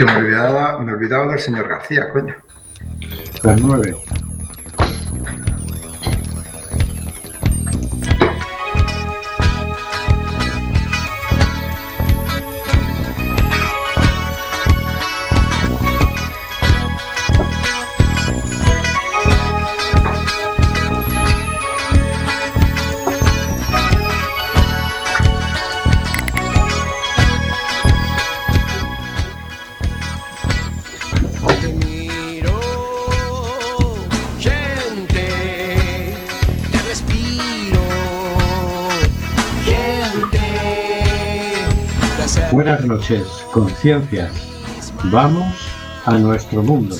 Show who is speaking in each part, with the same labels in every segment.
Speaker 1: Que me olvidaba, me olvidaba del señor García, coño.
Speaker 2: Las nueve. Conciencias. Vamos a nuestro mundo.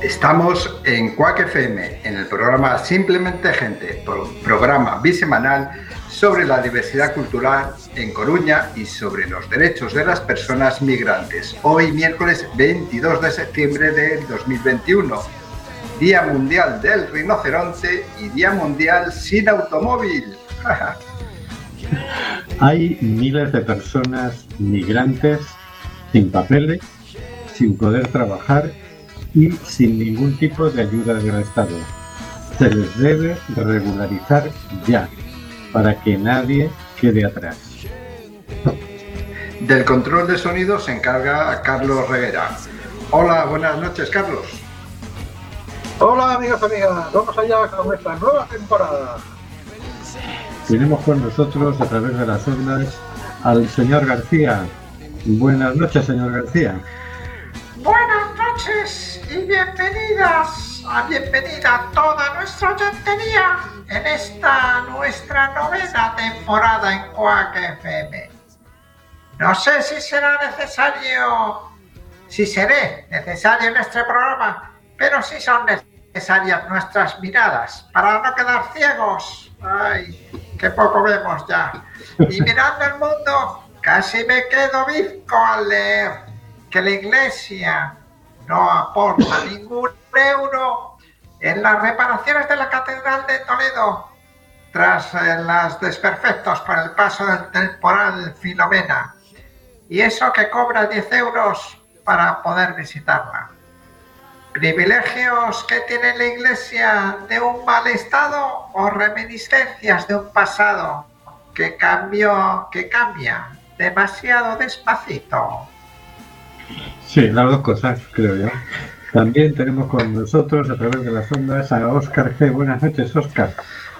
Speaker 1: Estamos en Quack FM, en el programa Simplemente Gente, programa bisemanal sobre la diversidad cultural en Coruña y sobre los derechos de las personas migrantes. Hoy, miércoles 22 de septiembre del 2021, Día Mundial del Rinoceronte y Día Mundial sin Automóvil.
Speaker 2: Hay miles de personas migrantes sin papeles, sin poder trabajar y sin ningún tipo de ayuda del Estado. Se les debe regularizar ya, para que nadie quede atrás.
Speaker 1: Del control de sonido se encarga Carlos Reguera. Hola, buenas noches, Carlos.
Speaker 3: Hola, amigos, y amigas. Vamos allá con nuestra nueva temporada.
Speaker 2: Tenemos con nosotros a través de las ondas al señor García. Buenas noches, señor García.
Speaker 4: Buenas noches y bienvenidas a bienvenida toda nuestra oyentería en esta nuestra novena temporada en Quack FM. No sé si será necesario, si seré necesario en este programa, pero sí son necesarias nuestras miradas para no quedar ciegos. Ay, que poco vemos ya. Y mirando el mundo, casi me quedo bizco al leer que la Iglesia no aporta ningún euro en las reparaciones de la Catedral de Toledo tras eh, las desperfectos por el paso del temporal Filomena. Y eso que cobra 10 euros para poder visitarla. ¿Privilegios que tiene la Iglesia de un mal estado o reminiscencias de un pasado que cambió, que cambia demasiado despacito?
Speaker 2: Sí, las dos cosas, creo yo. También tenemos con nosotros a través de las ondas a Óscar G. Buenas noches, Óscar.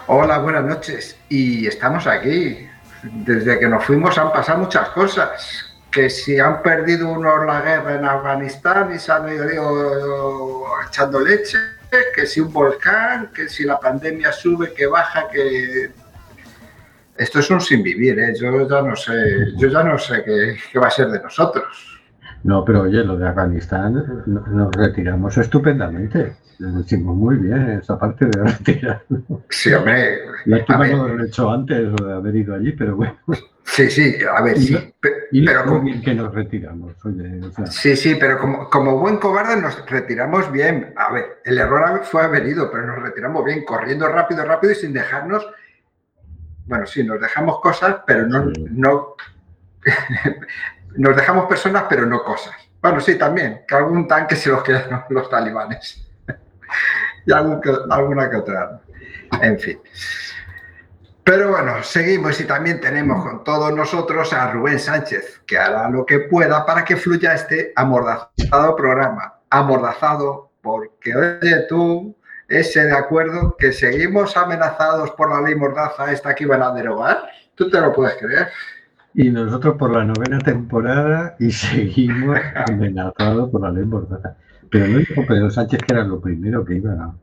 Speaker 1: Hola, buenas noches. Y estamos aquí. Desde que nos fuimos han pasado muchas cosas que si han perdido unos la guerra en Afganistán y se han ido echando leche, que si un volcán, que si la pandemia sube, que baja, que esto es un sin vivir, ¿eh? yo ya no sé, yo ya no sé qué, va a ser de nosotros.
Speaker 2: No, pero oye, lo de Afganistán nos retiramos estupendamente. Lo hicimos muy bien esa parte de retirar.
Speaker 1: Sí, hombre.
Speaker 2: No lo hecho antes de haber ido allí, pero bueno.
Speaker 1: Sí, sí, a ver, sí.
Speaker 2: pero como, bien que nos retiramos.
Speaker 1: Sí, sí, pero como, como, buen cobarde nos retiramos bien. A ver, el error fue haber ido, pero nos retiramos bien, corriendo rápido, rápido y sin dejarnos. Bueno, sí, nos dejamos cosas, pero no. no nos dejamos personas, pero no cosas. Bueno, sí, también, que algún tanque se los quedaron los talibanes. y alguna que otra. En fin. Pero bueno, seguimos y también tenemos con todos nosotros a Rubén Sánchez, que hará lo que pueda para que fluya este amordazado programa. Amordazado porque, oye, tú, ese de acuerdo que seguimos amenazados por la ley mordaza esta que iban a derogar, tú te lo puedes creer.
Speaker 2: Y nosotros por la novena temporada y seguimos amenazados por la ley mordaza. Pero no dijo Pedro Sánchez que era lo primero que iba a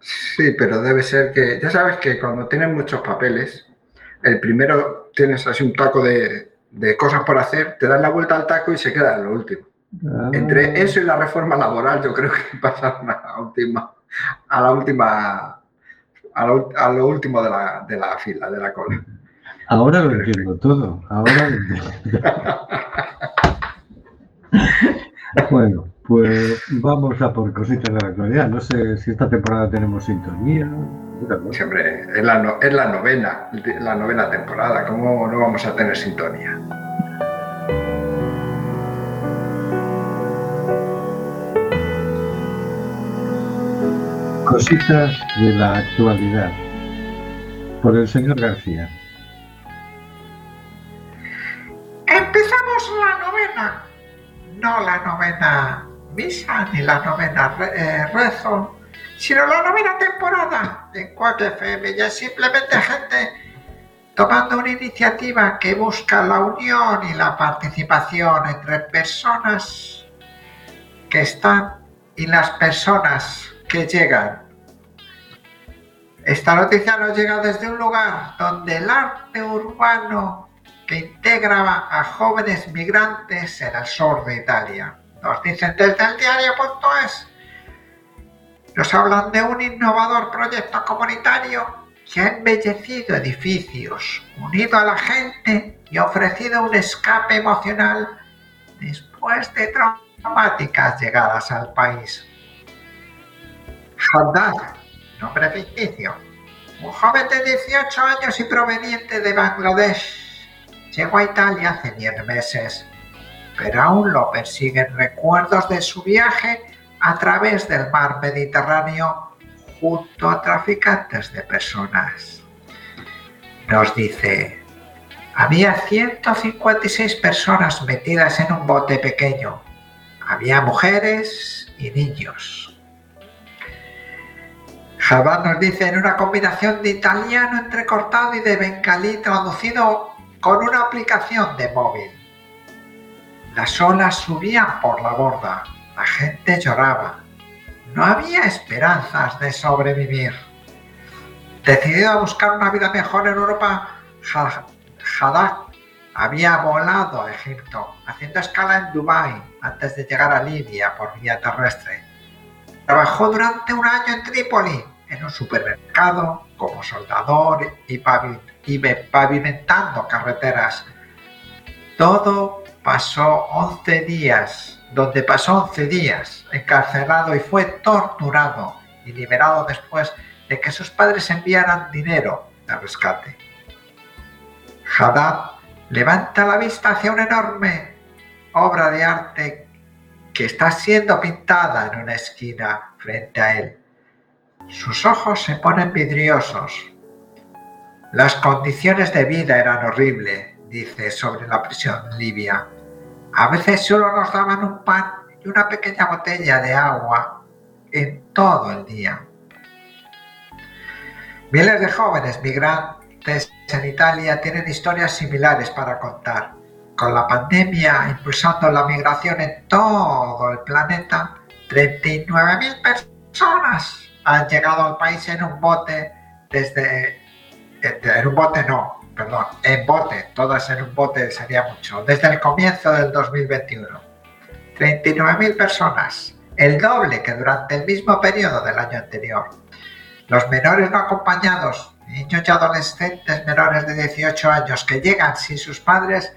Speaker 1: Sí, pero debe ser que, ya sabes que cuando tienes muchos papeles, el primero tienes así un taco de, cosas por hacer, te das la vuelta al taco y se queda en lo último. Ah. Entre eso y la reforma laboral, yo creo que pasaron a la última, a la última, a lo, último de la, de la, fila, de la cola.
Speaker 2: Ahora lo entiendo todo. Ahora lo entiendo. bueno, pues vamos a por cositas de la actualidad. No sé si esta temporada tenemos sintonía.
Speaker 1: Siempre, es la, no, es la novena, la novena temporada. ¿Cómo no vamos a tener sintonía?
Speaker 2: Cositas de la actualidad. Por el señor García.
Speaker 4: Empezamos la novena. No la novena misa ni la novena eh, rezo, sino la novena temporada en Quack FM. Ya es simplemente gente tomando una iniciativa que busca la unión y la participación entre personas que están y las personas que llegan. Esta noticia nos llega desde un lugar donde el arte urbano que integraba a jóvenes migrantes en el sur de Italia. Nos dicen desde el diario.es. Nos hablan de un innovador proyecto comunitario que ha embellecido edificios, unido a la gente y ofrecido un escape emocional después de traumáticas llegadas al país. Haddad, nombre ficticio, un joven de 18 años y proveniente de Bangladesh, llegó a Italia hace 10 meses, pero aún lo persiguen recuerdos de su viaje a través del mar Mediterráneo junto a traficantes de personas. Nos dice, había 156 personas metidas en un bote pequeño. Había mujeres y niños. Jabán nos dice en una combinación de italiano entrecortado y de bengalí traducido con una aplicación de móvil. Las olas subían por la borda, la gente lloraba. No había esperanzas de sobrevivir. Decidido a buscar una vida mejor en Europa, Haddad había volado a Egipto, haciendo escala en Dubái antes de llegar a Libia por vía terrestre. Trabajó durante un año en Trípoli en un supermercado como soldador y, pavimentando carreteras. Todo pasó 11 días, donde pasó 11 días encarcelado y fue torturado y liberado después de que sus padres enviaran dinero de rescate. Haddad levanta la vista hacia una enorme obra de arte que está siendo pintada en una esquina frente a él. Sus ojos se ponen vidriosos. Las condiciones de vida eran horribles, dice sobre la prisión libia. A veces solo nos daban un pan y una pequeña botella de agua en todo el día. Miles de jóvenes migrantes en Italia tienen historias similares para contar. Con la pandemia impulsando la migración en todo el planeta, 39.000 personas han llegado al país en un bote desde... En un bote no, perdón, en bote, todas en un bote sería mucho, desde el comienzo del 2021. 39.000 personas, el doble que durante el mismo periodo del año anterior. Los menores no acompañados, niños y adolescentes menores de 18 años que llegan sin sus padres,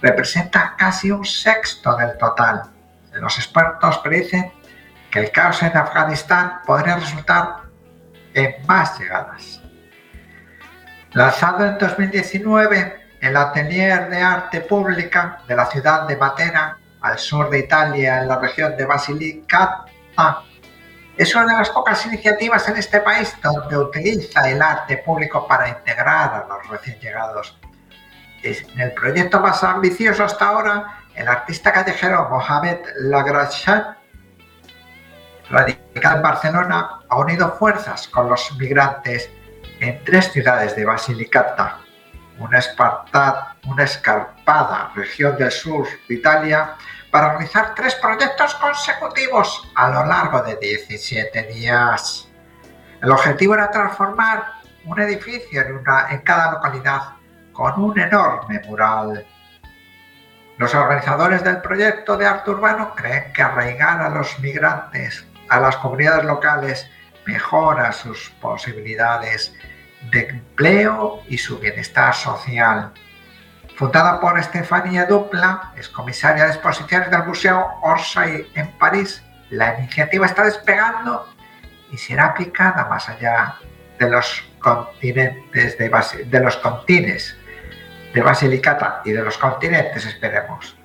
Speaker 4: representan casi un sexto del total. Los expertos predicen que el caos en Afganistán podría resultar en más llegadas. Lanzado en 2019, el Atelier de Arte Pública de la ciudad de Matera, al sur de Italia, en la región de Basilicata, es una de las pocas iniciativas en este país donde utiliza el arte público para integrar a los recién llegados. En el proyecto más ambicioso hasta ahora, el artista callejero Mohamed Lagrachan radical en Barcelona, ha unido fuerzas con los migrantes en tres ciudades de Basilicata, una, una escarpada región del sur de Italia, para realizar tres proyectos consecutivos a lo largo de 17 días. El objetivo era transformar un edificio en, una, en cada localidad con un enorme mural. Los organizadores del proyecto de arte urbano creen que arraigar a los migrantes a las comunidades locales mejora sus posibilidades de empleo y su bienestar social. Fundada por Estefanía Dupla, es comisaria de exposiciones del Museo Orsay en París, la iniciativa está despegando y será aplicada más allá de los continentes de, de los continentes de Basilicata y de los continentes, esperemos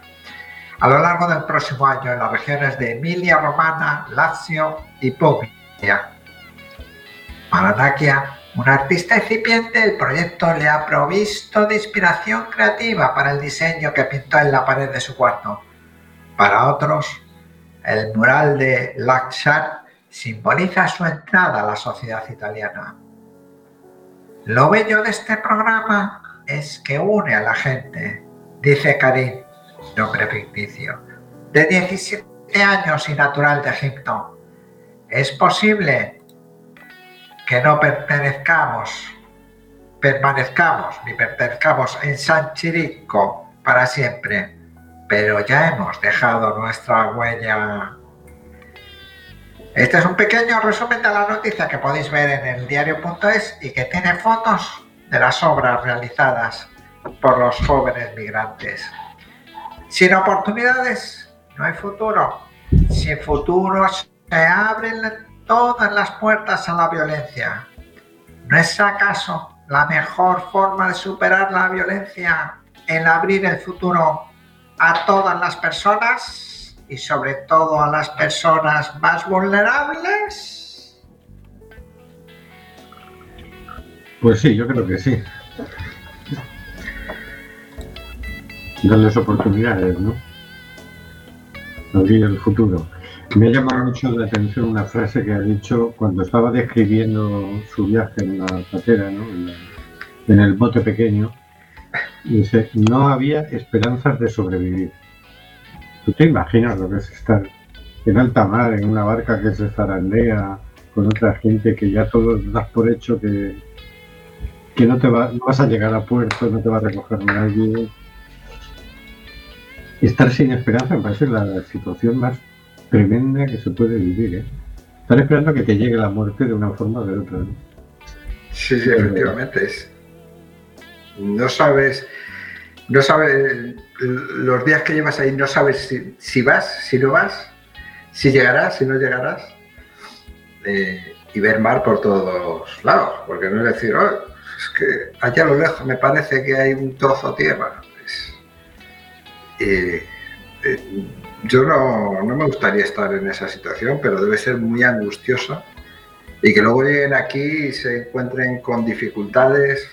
Speaker 4: a lo largo del próximo año en las regiones de Emilia Romana, Lazio y Puglia. Para Nakia, un artista incipiente, el proyecto le ha provisto de inspiración creativa para el diseño que pintó en la pared de su cuarto. Para otros, el mural de Lakshar simboliza su entrada a la sociedad italiana. Lo bello de este programa es que une a la gente, dice Karim, nombre ficticio, de 17 años y natural de Egipto. Es posible que no pertenezcamos, permanezcamos ni pertenezcamos en San Chirico para siempre, pero ya hemos dejado nuestra huella. Este es un pequeño resumen de la noticia que podéis ver en el diario.es y que tiene fotos de las obras realizadas por los jóvenes migrantes. Sin oportunidades no hay futuro. Sin futuro se abren todas las puertas a la violencia. ¿No es acaso la mejor forma de superar la violencia el abrir el futuro a todas las personas y sobre todo a las personas más vulnerables?
Speaker 2: Pues sí, yo creo que sí. Darles oportunidades, ¿no? Abrir el futuro. Me ha llamado mucho la atención una frase que ha dicho cuando estaba describiendo su viaje en la patera, ¿no? en, el bote pequeño. Dice, no había esperanzas de sobrevivir. ¿Tú te imaginas lo que es estar en alta mar, en una barca que se zarandea con otra gente que ya todos das por hecho que, que no, te va, no vas a llegar a puerto, no te va a recoger nadie? Estar sin esperanza me parece la situación más tremenda que se puede vivir, ¿eh? Estar esperando que te llegue la muerte de una forma o de otra.
Speaker 1: Sí, sí, efectivamente. Es, no sabes, no sabes, los días que llevas ahí, no sabes si, vas, si no vas, si llegarás, si no llegarás. Eh, y ver mar por todos lados, porque no es decir, oh, es que allá a lo lejos me parece que hay un trozo de tierra. Eh, eh, yo no, me gustaría estar en esa situación, pero debe ser muy angustiosa y que luego lleguen aquí y se encuentren con dificultades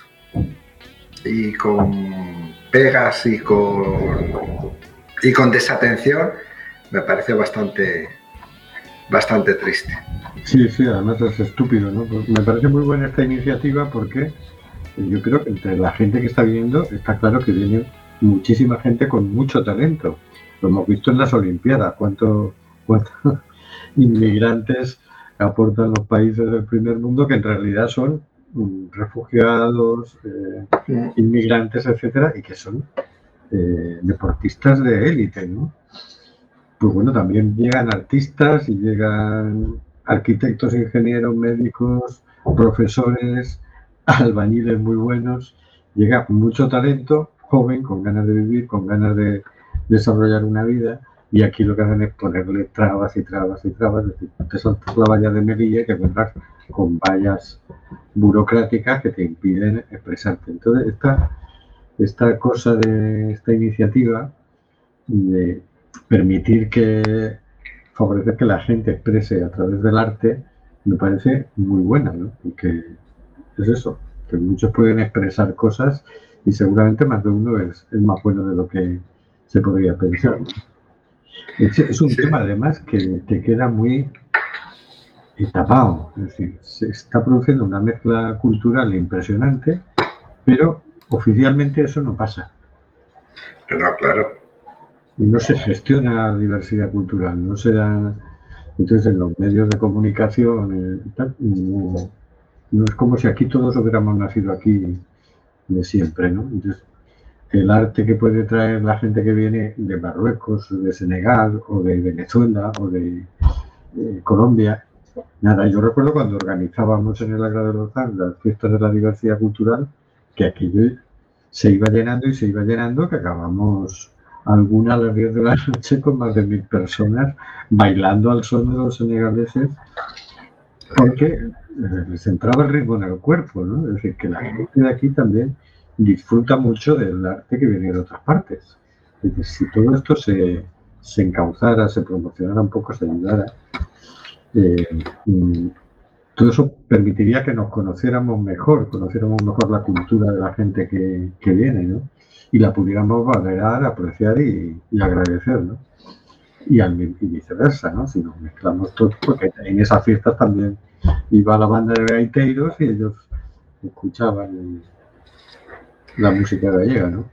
Speaker 1: y con pegas y con, y con desatención, me parece bastante, bastante triste.
Speaker 2: Sí, sí, además es estúpido, ¿no? Pues me parece muy buena esta iniciativa porque yo creo que entre la gente que está viniendo está claro que viene muchísima gente con mucho talento. Lo hemos visto en las Olimpiadas, cuántos inmigrantes aportan los países del primer mundo que en realidad son mm, refugiados, eh, inmigrantes, etcétera, y que son eh, deportistas de élite, ¿no? Pues bueno, también llegan artistas y llegan arquitectos, ingenieros, médicos, profesores, albañiles muy buenos, llega mucho talento, joven, con ganas de vivir, con ganas de desarrollar una vida y aquí lo que hacen es ponerle trabas y trabas y trabas, es decir, te saltas la valla de Melilla que vendrás con vallas burocráticas que te impiden expresarte. Entonces, esta, esta cosa de esta iniciativa de permitir que favorecer que la gente exprese a través del arte me parece muy buena, ¿no? que es eso, que muchos pueden expresar cosas y seguramente más de uno es, es más bueno de lo que se podría pensar. Es, un tema además que te queda muy tapado, es decir, se está produciendo una mezcla cultural impresionante, pero oficialmente eso no pasa.
Speaker 1: No, claro.
Speaker 2: Y no se gestiona la diversidad cultural, no se da. Entonces, en los medios de comunicación, eh, no, no, es como si aquí todos hubiéramos nacido aquí de siempre, ¿no? Entonces, el arte que puede traer la gente que viene de Marruecos, de Senegal, o de Venezuela, o de eh, Colombia. Nada, yo recuerdo cuando organizábamos en el Agra de Lozán las fiestas de la diversidad cultural, que aquello se iba llenando y se iba llenando, que acabamos alguna a las 10 de la noche con más de mil personas bailando al son de los senegaleses, porque eh, les entraba el ritmo en el cuerpo, ¿no? Es decir, que la gente de aquí también disfruta mucho del arte que viene de otras partes. si todo esto se, se, encauzara, se promocionara un poco, se ayudara, eh, mm, todo eso permitiría que nos conociéramos mejor, conociéramos mejor la cultura de la gente que, que viene, ¿no? Y la pudiéramos valorar, apreciar y, y agradecer, ¿no? Y, y, viceversa, ¿no? Si nos mezclamos todos, porque en esas fiestas también iba la banda de gaiteiros y ellos escuchaban la música gallega, ¿no?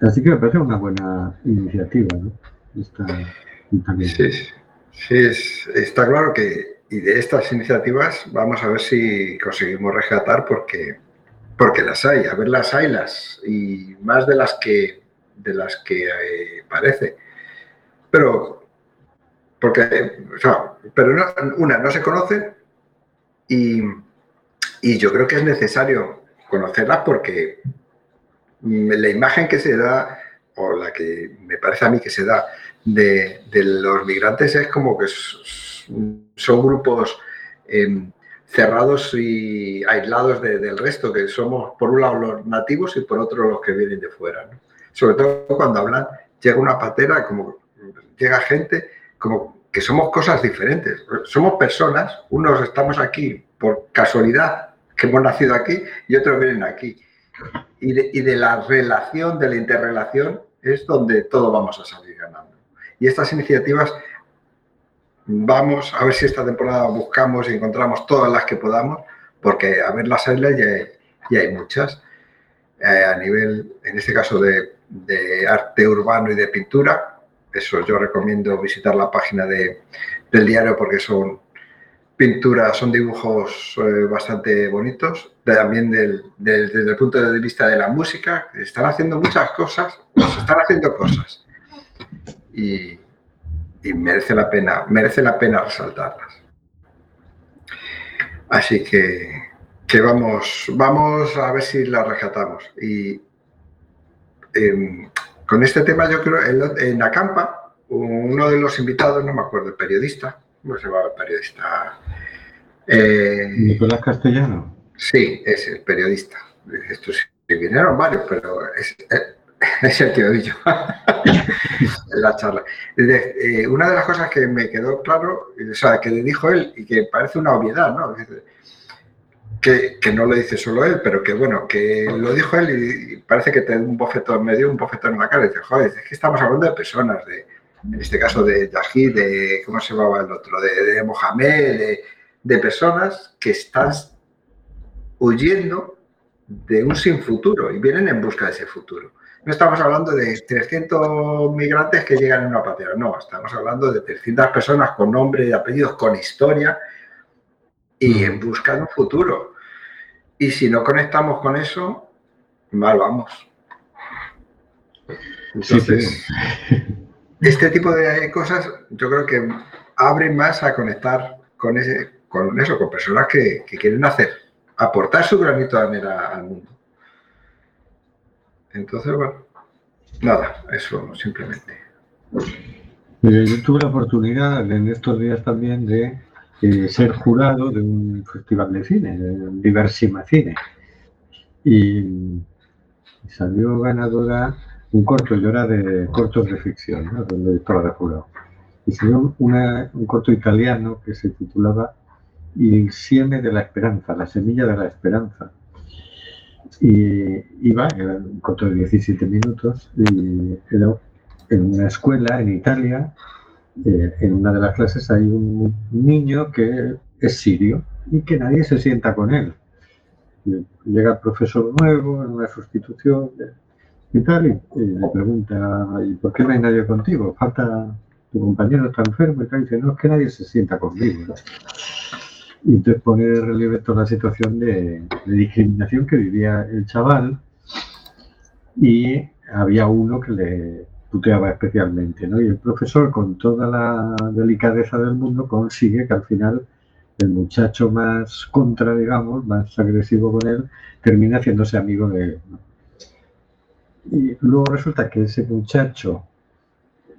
Speaker 2: Así que me parece una buena iniciativa, ¿no?
Speaker 1: Esta, sí, sí es, está claro que y de estas iniciativas vamos a ver si conseguimos rescatar porque, porque las hay, a ver las hay las y más de las que de las que eh, parece. Pero porque o sea, pero una no se conoce y, y yo creo que es necesario conocerlas porque la imagen que se da, o la que me parece a mí que se da de, de los migrantes es como que son grupos eh, cerrados y aislados de, del resto, que somos por un lado los nativos y por otro los que vienen de fuera. Sobre todo cuando hablan, llega una patera, como llega gente, como que somos cosas diferentes. Somos personas, unos estamos aquí por casualidad, que hemos nacido aquí, y otros vienen aquí. Y de, y de la relación, de la interrelación, es donde todo vamos a salir ganando. Y estas iniciativas vamos a ver si esta temporada buscamos y encontramos todas las que podamos, porque a ver las islas ya, ya hay muchas. Eh, a nivel, en este caso, de, de, arte urbano y de pintura, eso yo recomiendo visitar la página de, del diario porque son pinturas, son dibujos eh, bastante bonitos. También del, desde el punto de vista de la música, están haciendo muchas cosas, nos están haciendo cosas. Y, y merece la pena, merece la pena resaltarlas. Así que, que vamos, vamos a ver si las rescatamos. Y eh, con este tema yo creo, en, en Acampa, uno de los invitados, no me acuerdo, el periodista, ¿cómo se llama el periodista?
Speaker 2: Eh, Nicolás Castellano.
Speaker 1: Sí, es el periodista. Estos vinieron varios, pero es, es el que he dicho en la charla. Eh, una de las cosas que me quedó claro, o sea, que le dijo él y que parece una obviedad, ¿no? Que, que, no lo dice solo él, pero que bueno, que lo dijo él y parece que te un bofetón, me dio un bofetón en la cara y dice, joder, es que estamos hablando de personas, de, en este caso de Yahid, de, ¿cómo se llamaba el otro? De, de Mohamed, de, de personas que están huyendo de un sin futuro y vienen en busca de ese futuro. No estamos hablando de 300 migrantes que llegan en una patera, no, estamos hablando de 300 personas con nombre y apellidos, con historia y en busca de un futuro. Y si no conectamos con eso, mal vamos. Entonces, este tipo de cosas yo creo que abren más a conectar con, ese, con eso, con personas que, que quieren hacer, aportar su granito de arena al mundo. Entonces, bueno, nada, eso simplemente.
Speaker 2: Eh, yo tuve la oportunidad en estos días también de ser jurado de un festival de cine, de Diversima Cine. Y salió ganadora un corto, yo era de cortos de ficción, ¿no? de directora de jurado. Y salió un corto italiano que se titulaba Il Sieme de la Esperanza, la semilla de la esperanza y iba, era un corto de 17 minutos, y era en una escuela en Italia, eh, en una de las clases hay un niño que es sirio y que nadie se sienta con él. Llega el profesor nuevo en una sustitución y tal, y, le pregunta, ¿y por qué no hay nadie contigo? Falta tu compañero está enfermo y tal, y dice, no, es que nadie se sienta conmigo. Y entonces pone de relieve toda la situación de, de, discriminación que vivía el chaval y había uno que le puteaba especialmente, ¿no? Y el profesor, con toda la delicadeza del mundo, consigue que al final el muchacho más contra, digamos, más agresivo con él, termina haciéndose amigo de él. Y luego resulta que ese muchacho,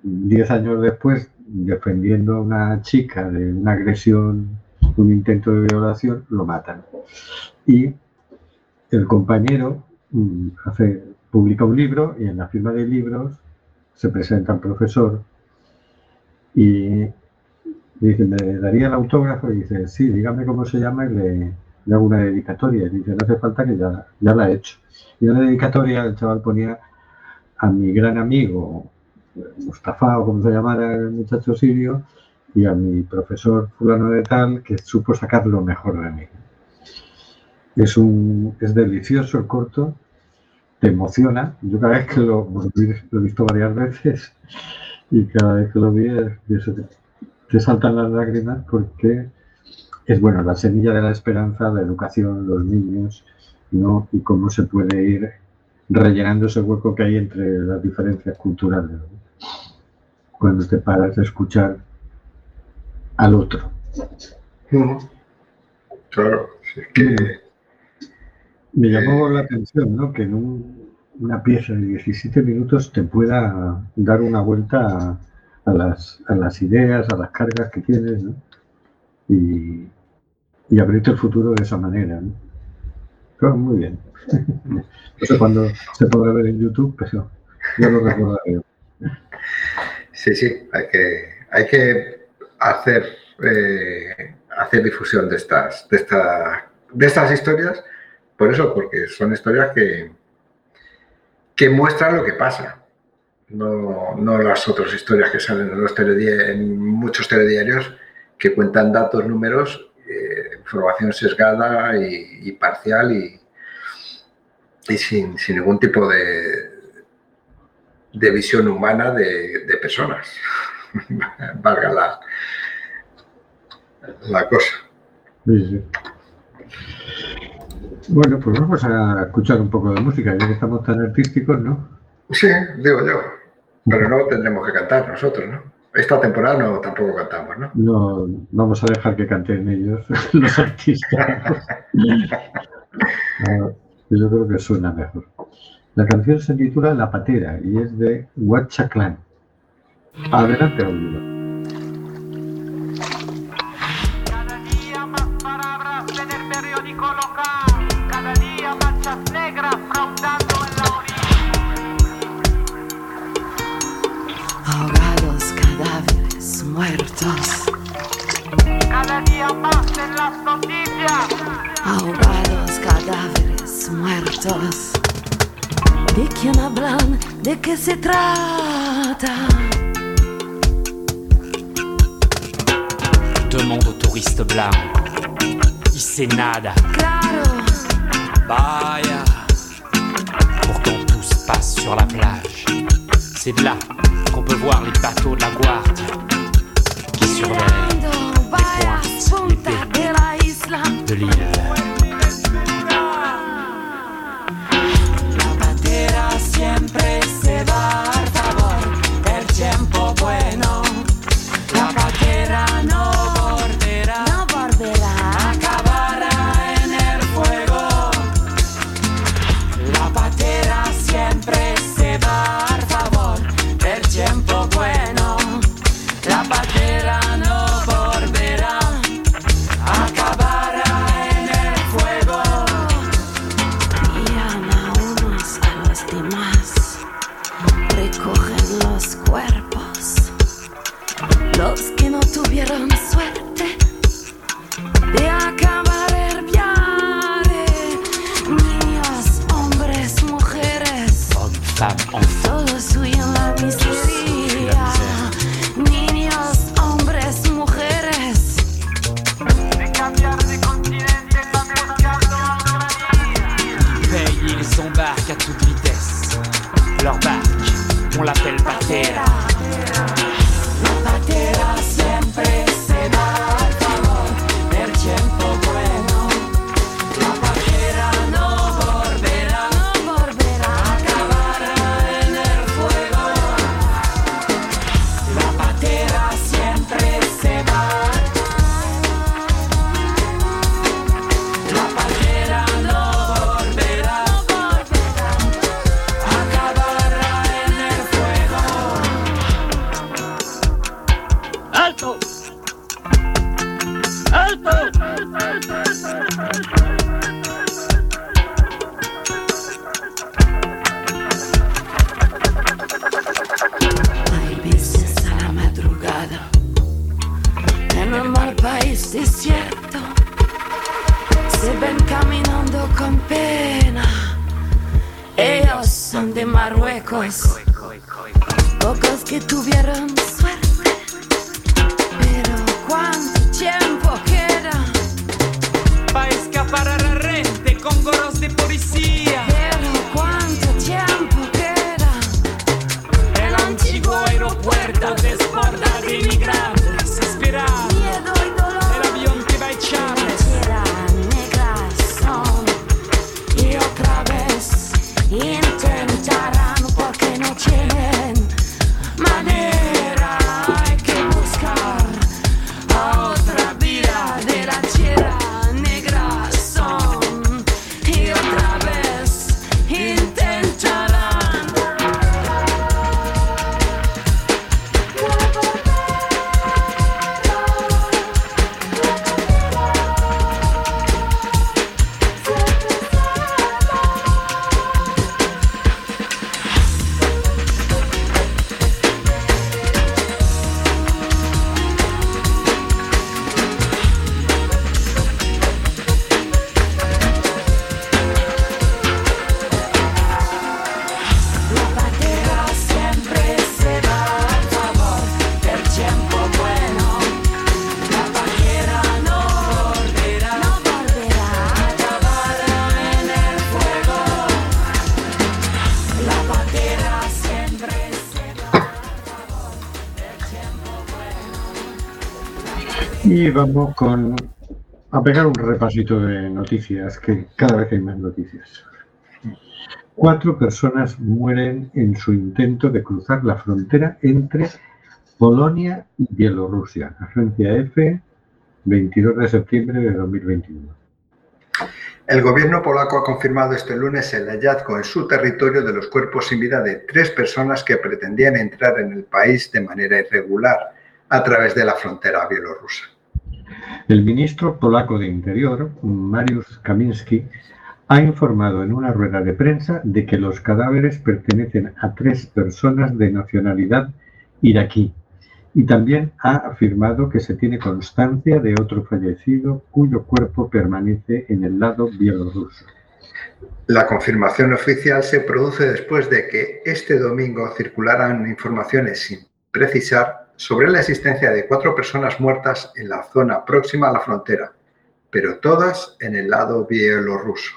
Speaker 2: diez años después, defendiendo a una chica de una agresión un intento de violación, lo matan. Y el compañero mm, hace, publica un libro y en la firma de libros se presenta al profesor y Dice, ¿me daría el autógrafo? Y dice, sí, dígame cómo se llama y le, le hago una dedicatoria. Y dice, no hace falta que ya, ya la he hecho. Y en la dedicatoria el chaval ponía a mi gran amigo Mustafa o como se llamara el muchacho sirio y a mi profesor fulano de tal que supo sacar lo mejor de mí. Es, un, es delicioso el corto, te emociona. Yo cada vez que lo, lo he visto varias veces y cada vez que lo vi te saltan las lágrimas porque es bueno la semilla de la esperanza, la educación, los niños, ¿no? Y cómo se puede ir rellenando ese hueco que hay entre las diferencias culturales. Cuando te paras a escuchar al otro.
Speaker 1: Claro, es que...
Speaker 2: Me llamó la atención, ¿no? Que en una pieza de 17 minutos te pueda dar una vuelta a, las, a las, ideas, a las cargas que tienes, ¿no? Y, y abrirte el futuro de esa manera, ¿no? Pero muy bien. No sé cuándo se podrá ver en YouTube, pero yo lo recordaré.
Speaker 1: Sí, sí, hay que, hay que hacer, eh, hacer difusión de estas, de, de estas historias, por eso, porque son historias que, que muestran lo que pasa. No, no, las otras historias que salen en, los en muchos telediarios que cuentan datos, números, eh, información sesgada y, parcial y, y sin, sin, ningún tipo de, de visión humana de, de personas. Valga la, la cosa.
Speaker 2: Sí, sí. Bueno, pues vamos a escuchar un poco de música, ya que estamos tan artísticos, ¿no?
Speaker 1: Sí, digo yo. Pero no tendremos que cantar nosotros, ¿no? Esta temporada no tampoco cantamos, ¿no?
Speaker 2: No, vamos a dejar que canten ellos, los artistas. yo creo que suena mejor. La canción se titula La Patera y es de Huachaclán. Adelante, Olvido.
Speaker 5: Ahogados cadáveres muertos. ¿De quién hablan? ¿De qué se trata?
Speaker 6: Demande au touriste blanc. Sait nada.
Speaker 5: Claro,
Speaker 6: Vaya. Pourtant tout se passe sur la plage. C'est de là qu'on peut voir les bateaux de la guardia qui surveillent
Speaker 5: isla.
Speaker 6: De l'île.
Speaker 5: ¡Alto! ¡Alto! Hay veces a la madrugada en el mar país desierto se ven caminando con pena. Ellos son de Marruecos, pocos que tuvieron suerte ¿cuánto tiempo queda?
Speaker 6: Pa' escapar a la rente con gorros de policía.
Speaker 2: Y vamos con a pegar un repasito de noticias, que cada vez hay más noticias. Cuatro personas mueren en su intento de cruzar la frontera entre Polonia y Bielorrusia. Agencia EFE, 22 de septiembre de 2021.
Speaker 1: El gobierno polaco ha confirmado este lunes el hallazgo en su territorio de los cuerpos sin vida de tres personas que pretendían entrar en el país de manera irregular a través de la frontera bielorrusa.
Speaker 2: El ministro polaco de Interior, Mariusz Kamiński, ha informado en una rueda de prensa de que los cadáveres pertenecen a tres personas de nacionalidad iraquí y también ha afirmado que se tiene constancia de otro fallecido cuyo cuerpo permanece en el lado bielorruso.
Speaker 1: La confirmación oficial se produce después de que este domingo circularan informaciones sin precisar sobre la existencia de cuatro personas muertas en la zona próxima a la frontera, pero todas en el lado bielorruso.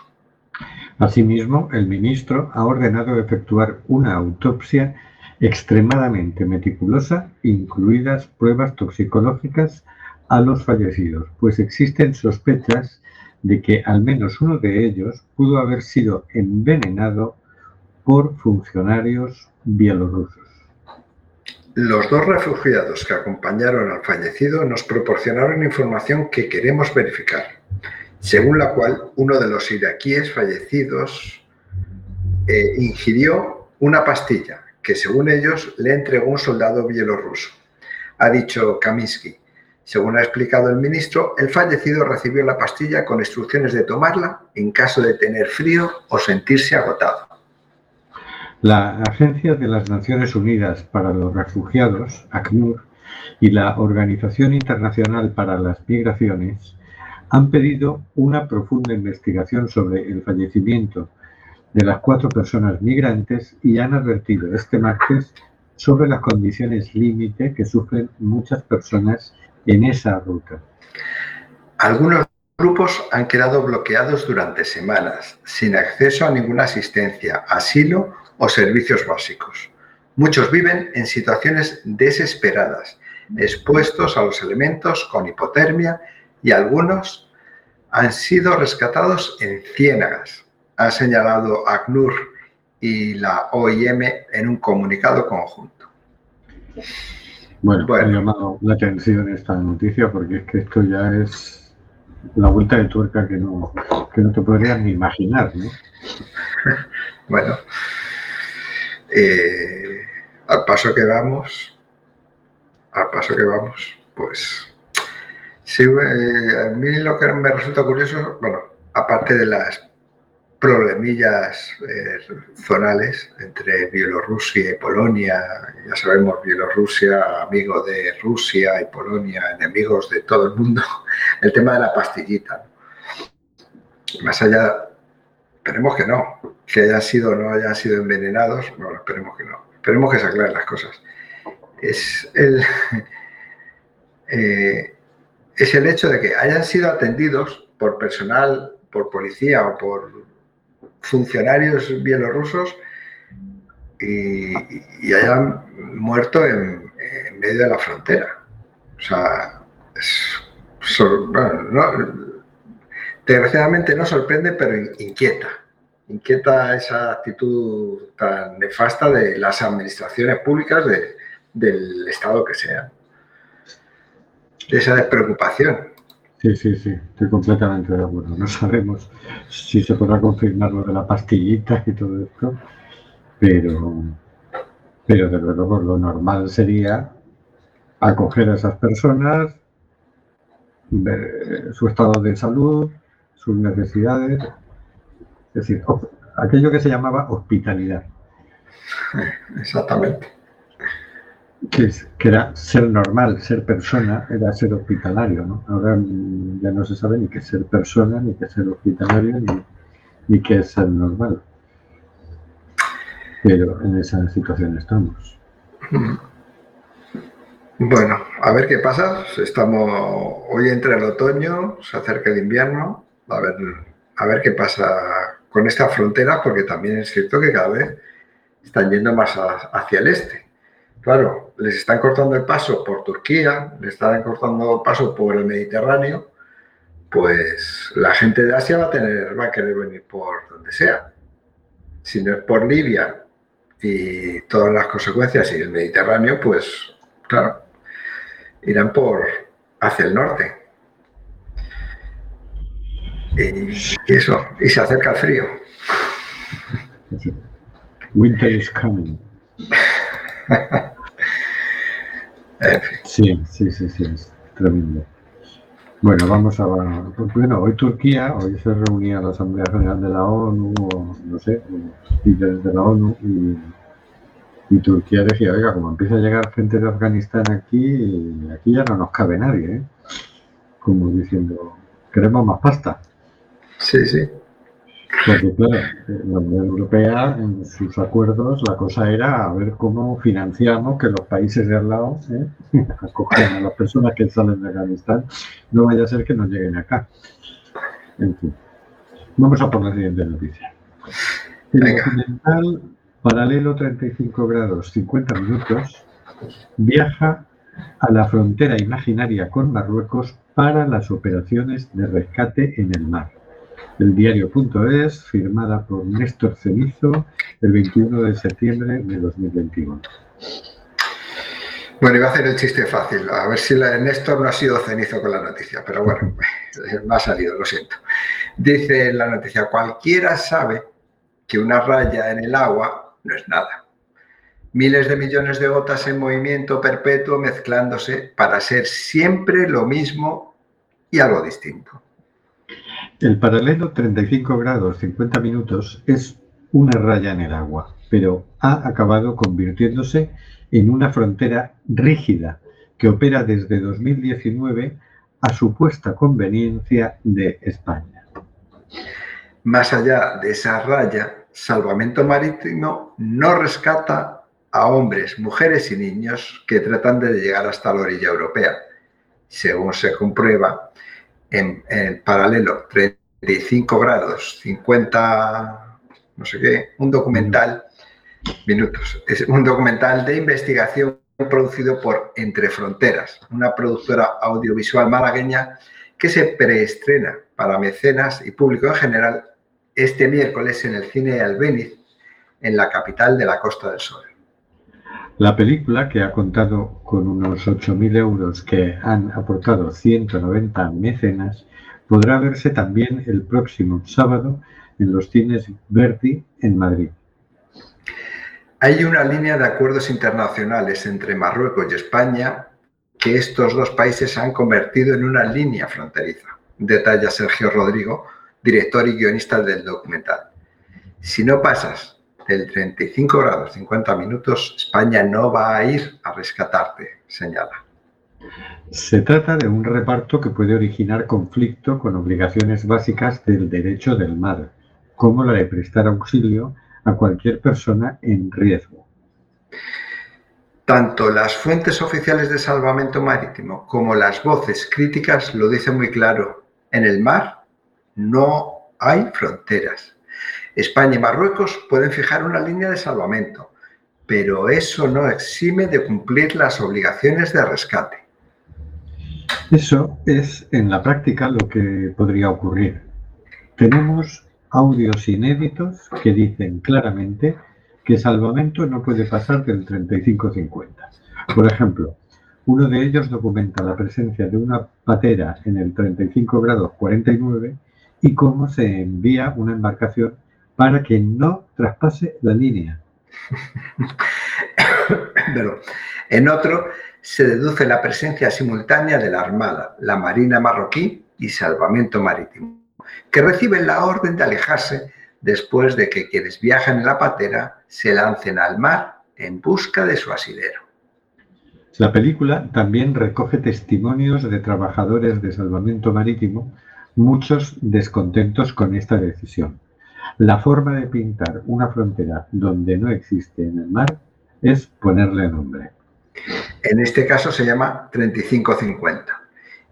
Speaker 2: Asimismo, el ministro ha ordenado efectuar una autopsia extremadamente meticulosa, incluidas pruebas toxicológicas a los fallecidos, pues existen sospechas de que al menos uno de ellos pudo haber sido envenenado por funcionarios bielorrusos.
Speaker 1: Los dos refugiados que acompañaron al fallecido nos proporcionaron información que queremos verificar, según la cual uno de los iraquíes fallecidos eh, ingirió una pastilla que, según ellos, le entregó un soldado bielorruso. Ha dicho Kaminsky. Según ha explicado el ministro, el fallecido recibió la pastilla con instrucciones de tomarla en caso de tener frío o sentirse agotado.
Speaker 2: La Agencia de las Naciones Unidas para los Refugiados, ACNUR, y la Organización Internacional para las Migraciones han pedido una profunda investigación sobre el fallecimiento de las cuatro personas migrantes y han advertido este martes sobre las condiciones límite que sufren muchas personas en esa ruta.
Speaker 1: Algunos grupos han quedado bloqueados durante semanas, sin acceso a ninguna asistencia, asilo o servicios básicos. Muchos viven en situaciones desesperadas, expuestos a los elementos con hipotermia y algunos han sido rescatados en ciénagas, ha señalado ACNUR y la OIM en un comunicado conjunto.
Speaker 2: Bueno,
Speaker 1: Bueno.
Speaker 2: ha llamado la atención esta noticia porque es que esto ya es la vuelta de tuerca que no, que no te podrías ni imaginar, ¿no?
Speaker 1: Bueno, eh, al paso que vamos, al paso que vamos, pues sí, eh, a mí lo que me resulta curioso, bueno, aparte de las problemillas eh, zonales entre Bielorrusia y Polonia. Ya sabemos, Bielorrusia, amigo de Rusia y Polonia, enemigos de todo el mundo. El tema de la pastillita. Más allá, esperemos que no, que hayan sido o no hayan sido envenenados, bueno, esperemos que no. Esperemos que se aclaren las cosas. Es el, eh, es el hecho de que hayan sido atendidos por personal, por policía o por funcionarios bielorrusos y, hayan muerto en, medio de la frontera. O sea, es- desgraciadamente no sorprende, pero in- inquieta. Inquieta esa actitud tan nefasta de las administraciones públicas de- del Estado que sea. Esa despreocupación.
Speaker 2: Sí, sí, sí, estoy completamente de acuerdo. No sabemos si se podrá confirmar lo de la pastillita y todo esto, pero, pero desde luego lo normal sería acoger a esas personas, ver su estado de salud, sus necesidades, es decir, aquello que se llamaba hospitalidad,
Speaker 1: Exactamente.
Speaker 2: que, era ser normal, ser persona, era ser hospitalario, ¿no? Ahora ya no se sabe ni qué ser persona, ni qué ser hospitalario, ni, ni qué es ser normal. Pero en esa situación estamos.
Speaker 1: Bueno, a ver qué pasa. Estamos hoy entra el otoño, se acerca el invierno. A ver, a ver qué pasa con esta frontera, porque también es cierto que cada vez están yendo más hacia el este. Claro, les están cortando el paso por Turquía, les están cortando el paso por el Mediterráneo. Pues la gente de Asia va a tener, va a querer venir por donde sea. Si no es por Libia y todas las consecuencias y el Mediterráneo, pues claro, irán por hacia el norte. Y, eso, y se acerca el frío.
Speaker 2: Winter is coming. Sí, sí, sí, sí, es tremendo. Bueno, vamos a... Bueno, hoy Turquía, hoy se reunía la Asamblea General de la ONU, o no sé, líderes de la ONU, y, y Turquía decía, oiga, como empieza a llegar gente de Afganistán aquí, aquí ya no nos cabe nadie, ¿eh? Como diciendo, queremos más pasta.
Speaker 1: Sí, sí.
Speaker 2: Porque claro, eh, la Unión Europea en sus acuerdos la cosa era a ver cómo financiamos que los países de al lado ¿eh? acojan a las personas que salen de Afganistán. No vaya a ser que nos lleguen acá. En fin. Vamos a por la siguiente noticia. El
Speaker 1: Venga.
Speaker 2: documental Paralelo 35 grados 50 minutos viaja a la frontera imaginaria con Marruecos para las operaciones de rescate en el mar. El diario.es, firmada por Néstor Cenizo, el 21 de septiembre de 2021.
Speaker 1: Bueno, iba a hacer el chiste fácil. A ver si la de Néstor no ha sido cenizo con la noticia, pero bueno, me ha salido, lo siento. Dice la noticia, cualquiera sabe que una raya en el agua no es nada. Miles de millones de gotas en movimiento perpetuo mezclándose para ser siempre lo mismo y algo distinto.
Speaker 2: El paralelo 35 grados 50 minutos es una raya en el agua, pero ha acabado convirtiéndose en una frontera rígida que opera desde 2019 a supuesta conveniencia de España.
Speaker 1: Más allá de esa raya, Salvamento Marítimo no rescata a hombres, mujeres y niños que tratan de llegar hasta la orilla europea. Según se comprueba, en, en paralelo 35 grados, 50, no sé qué, un documental, minutos, es un documental de investigación producido por Entre Fronteras, una productora audiovisual malagueña que se preestrena para mecenas y público en general este miércoles en el cine Albéniz, en la capital de la Costa del Sol.
Speaker 2: La película, que ha contado con unos 8.000 euros que han aportado 190 mecenas, podrá verse también el próximo sábado en los cines Verdi en Madrid.
Speaker 1: Hay una línea de acuerdos internacionales entre Marruecos y España que estos dos países han convertido en una línea fronteriza, detalla Sergio Rodrigo, director y guionista del documental. Si no pasas del 35 grados 50 minutos, España no va a ir a rescatarte, señala.
Speaker 2: Se trata de un reparto que puede originar conflicto con obligaciones básicas del derecho del mar, como la de prestar auxilio a cualquier persona en riesgo.
Speaker 1: Tanto las fuentes oficiales de salvamento marítimo como las voces críticas lo dicen muy claro. En el mar no hay fronteras. España y Marruecos pueden fijar una línea de salvamento, pero eso no exime de cumplir las obligaciones de rescate.
Speaker 2: Eso es en la práctica lo que podría ocurrir. Tenemos audios inéditos que dicen claramente que salvamento no puede pasar del 35-50. Por ejemplo, uno de ellos documenta la presencia de una patera en el 35 grados 49 y cómo se envía una embarcación para que no traspase la línea.
Speaker 1: Pero en otro se deduce la presencia simultánea de la Armada, la Marina marroquí y Salvamento Marítimo, que reciben la orden de alejarse después de que quienes viajan en la patera se lancen al mar en busca de su asidero.
Speaker 2: La película también recoge testimonios de trabajadores de salvamento marítimo, muchos descontentos con esta decisión. La forma de pintar una frontera donde no existe en el mar es ponerle nombre.
Speaker 1: En este caso se llama 35-50.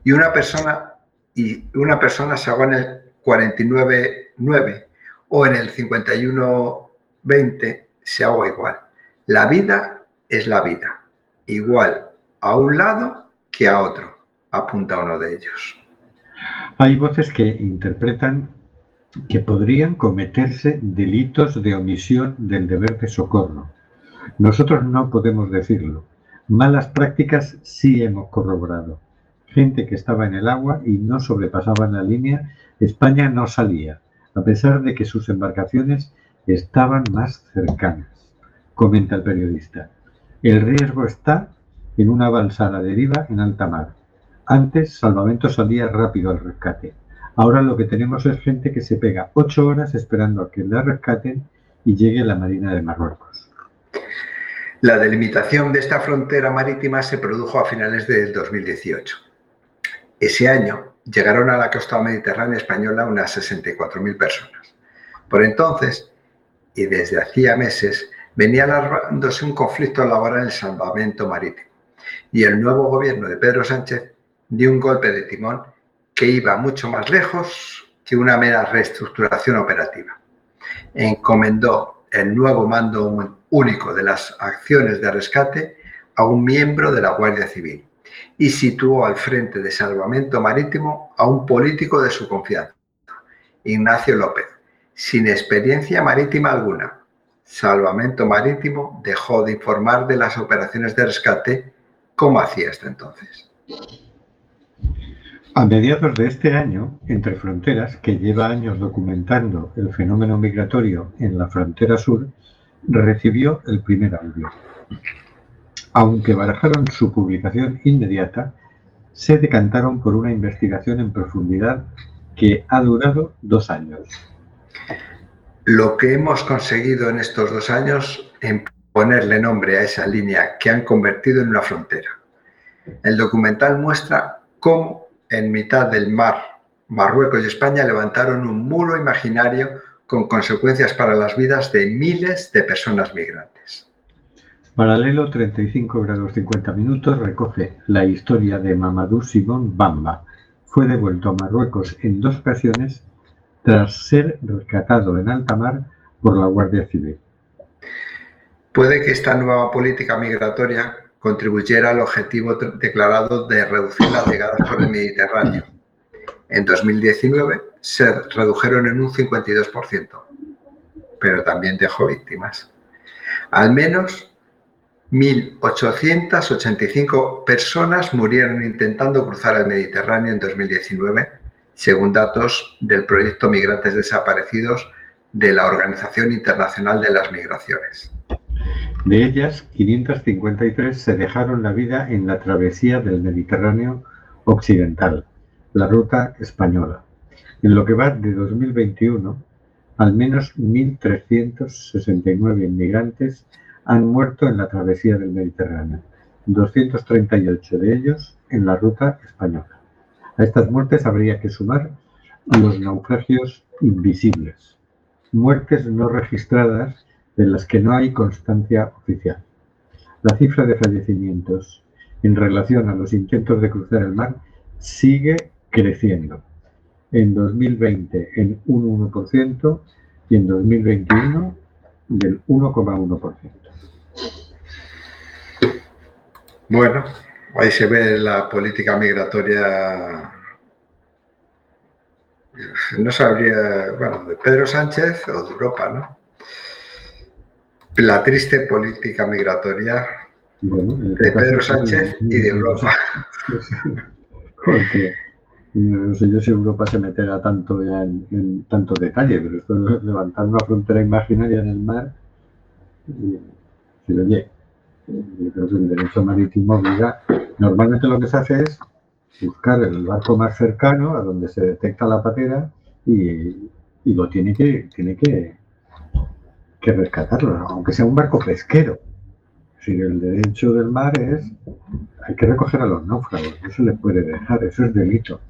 Speaker 1: Y una persona, y una persona se ahoga en el 49-9 o en el 51-20 se ahoga igual. La vida es la vida, igual a un lado que a otro, apunta uno de ellos.
Speaker 2: Hay voces que interpretan que podrían cometerse delitos de omisión del deber de socorro. Nosotros no podemos decirlo. Malas prácticas sí hemos corroborado. Gente que estaba en el agua y no sobrepasaban la línea, España no salía, a pesar de que sus embarcaciones estaban más cercanas, comenta el periodista. El riesgo está en una balsa a la deriva en alta mar. Antes Salvamento salía rápido al rescate. Ahora lo que tenemos es gente que se pega ocho horas esperando a que la rescaten y llegue la Marina de Marruecos.
Speaker 1: La delimitación de esta frontera marítima se produjo a finales del 2018. Ese año llegaron a la costa mediterránea española unas 64.000 personas. Por entonces, y desde hacía meses, venía alargándose un conflicto laboral en el salvamento marítimo. Y el nuevo gobierno de Pedro Sánchez dio un golpe de timón que iba mucho más lejos que una mera reestructuración operativa. Encomendó el nuevo mando único de las acciones de rescate a un miembro de la Guardia Civil y situó al frente de salvamento marítimo a un político de su confianza, Ignacio López, sin experiencia marítima alguna. Salvamento Marítimo dejó de informar de las operaciones de rescate como hacía hasta entonces.
Speaker 2: A mediados de este año, Entre Fronteras, que lleva años documentando el fenómeno migratorio en la frontera sur, recibió el primer audio. Aunque barajaron su publicación inmediata, se decantaron por una investigación en profundidad que ha durado dos años.
Speaker 1: Lo que hemos conseguido en estos dos años en ponerle nombre a esa línea que han convertido en una frontera. El documental muestra cómo en mitad del mar Marruecos y España levantaron un muro imaginario con consecuencias para las vidas de miles de personas migrantes.
Speaker 2: Paralelo 35 grados 50 minutos recoge la historia de Mamadou Simón Bamba. Fue devuelto a Marruecos en dos ocasiones tras ser rescatado en alta mar por la Guardia Civil.
Speaker 1: Puede que esta nueva política migratoria contribuyera al objetivo declarado de reducir las llegadas por el Mediterráneo. En 2019 se redujeron en un 52%, pero también dejó víctimas. Al menos 1.885 personas murieron intentando cruzar el Mediterráneo en 2019, según datos del proyecto Migrantes Desaparecidos de la Organización Internacional de las Migraciones.
Speaker 2: De ellas, 553 se dejaron la vida en la travesía del Mediterráneo occidental, la ruta española. En lo que va de 2021, al menos 1.369 inmigrantes han muerto en la travesía del Mediterráneo, 238 de ellos en la ruta española. A estas muertes habría que sumar los naufragios invisibles, muertes no registradas de las que no hay constancia oficial. La cifra de fallecimientos en relación a los intentos de cruzar el mar sigue creciendo. En 2020 en un 1% y en 2021 del 1,1%.
Speaker 1: Bueno, ahí se ve la política migratoria. No sabría, bueno, de Pedro Sánchez o de Europa, ¿no? La triste política migratoria
Speaker 2: Bueno,
Speaker 1: de
Speaker 2: este caso,
Speaker 1: Pedro Sánchez y de Europa.
Speaker 2: Porque no sé yo si Europa se meterá tanto ya en, en tanto detalle, pero esto es levantar una frontera imaginaria en el mar. Y, y, oye, yo creo que el derecho marítimo obliga. Normalmente lo que se hace es buscar el barco más cercano a donde se detecta la patera y, y lo tiene que, tiene que, que rescatarlo, aunque sea un barco pesquero. Si el derecho del mar es, hay que recoger a los náufragos, no se les puede dejar, eso es delito.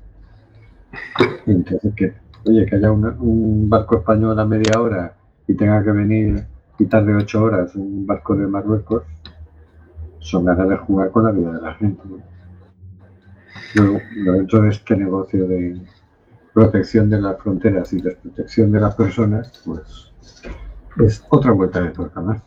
Speaker 2: Entonces, que, oye, que haya una- un barco español a media hora y tenga que venir y tarde ocho horas un barco de Marruecos, son ganas de jugar con la vida de la gente. Luego, dentro de este negocio de protección de las fronteras y desprotección de las personas, pues es otra vuelta de tuerca más.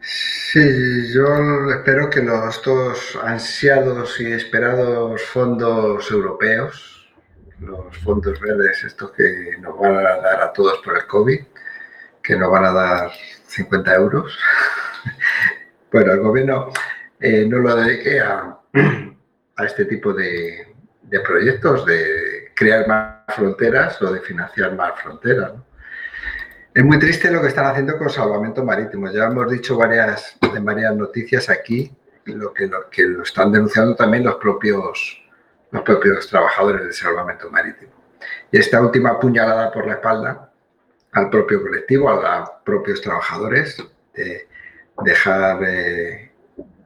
Speaker 1: Sí, yo espero que los dos ansiados y esperados fondos europeos, los fondos verdes, estos que nos van a dar a todos por el COVID, que nos van a dar 50 euros, bueno, el gobierno eh, no lo dedique a, a este tipo de, de proyectos, de crear más fronteras o de financiar más fronteras. Es muy triste lo que están haciendo con salvamento marítimo. Ya hemos dicho varias, varias noticias aquí lo que, lo que lo están denunciando también los propios, los propios trabajadores del salvamento marítimo. Y esta última puñalada por la espalda al propio colectivo, a los propios trabajadores, de dejar eh,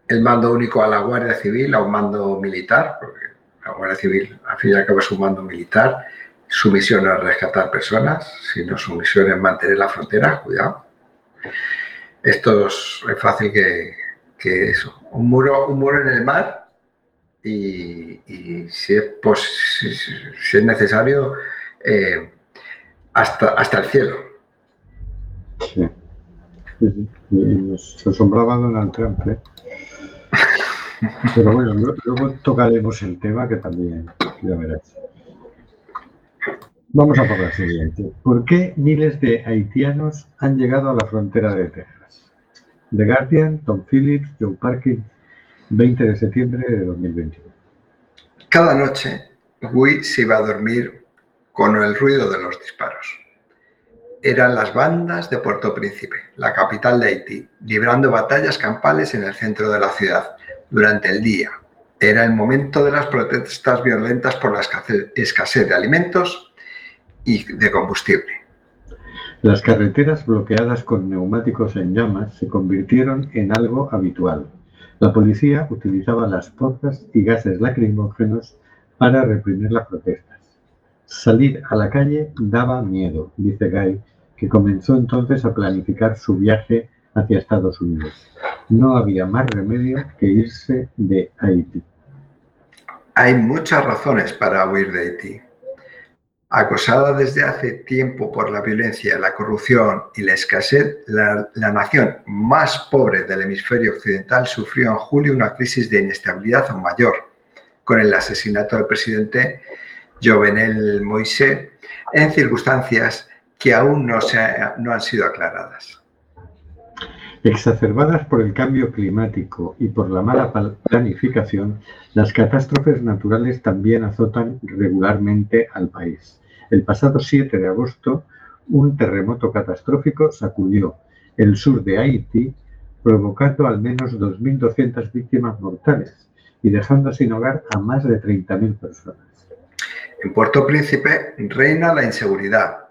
Speaker 1: el mando único a la Guardia Civil, a un mando militar, porque la Guardia Civil al fin y al cabo es un mando militar, su misión no es rescatar personas, sino su misión es mantener la frontera, cuidado. Esto es, fácil que, eso, un muro, un muro en el mar y, si, es pos, si, es necesario, eh, hasta, hasta el cielo.
Speaker 2: Sí. Sí, nos asombraba Donald Trump, ¿eh? Pero bueno, luego, tocaremos el tema que también, ya. Vamos a por la siguiente. ¿Por qué miles de haitianos han llegado a la frontera de Texas? The Guardian, Tom Phillips, Joe Parkin, 20 de septiembre de 2021.
Speaker 1: Cada noche, Guy se iba a dormir con el ruido de los disparos. Eran las bandas de Puerto Príncipe, la capital de Haití, librando batallas campales en el centro de la ciudad durante el día. Era el momento de las protestas violentas por la escasez de alimentos y de combustible.
Speaker 2: Las carreteras bloqueadas con neumáticos en llamas se convirtieron en algo habitual. La policía utilizaba las porras y gases lacrimógenos para reprimir las protestas. Salir a la calle daba miedo, dice Guy, que comenzó entonces a planificar su viaje hacia Estados Unidos. No había más remedio que irse de Haití.
Speaker 1: Hay muchas razones para huir de Haití. Acosada desde hace tiempo por la violencia, la corrupción y la escasez, la, nación más pobre del hemisferio occidental sufrió en julio una crisis de inestabilidad aún mayor, con el asesinato del presidente Jovenel Moise en circunstancias que aún no, se, no han sido aclaradas.
Speaker 2: Exacerbadas por el cambio climático y por la mala planificación, las catástrofes naturales también azotan regularmente al país. El pasado 7 de agosto, un terremoto catastrófico sacudió el sur de Haití, provocando al menos 2.200 víctimas mortales y dejando sin hogar a más de 30.000 personas.
Speaker 1: En Puerto Príncipe reina la inseguridad.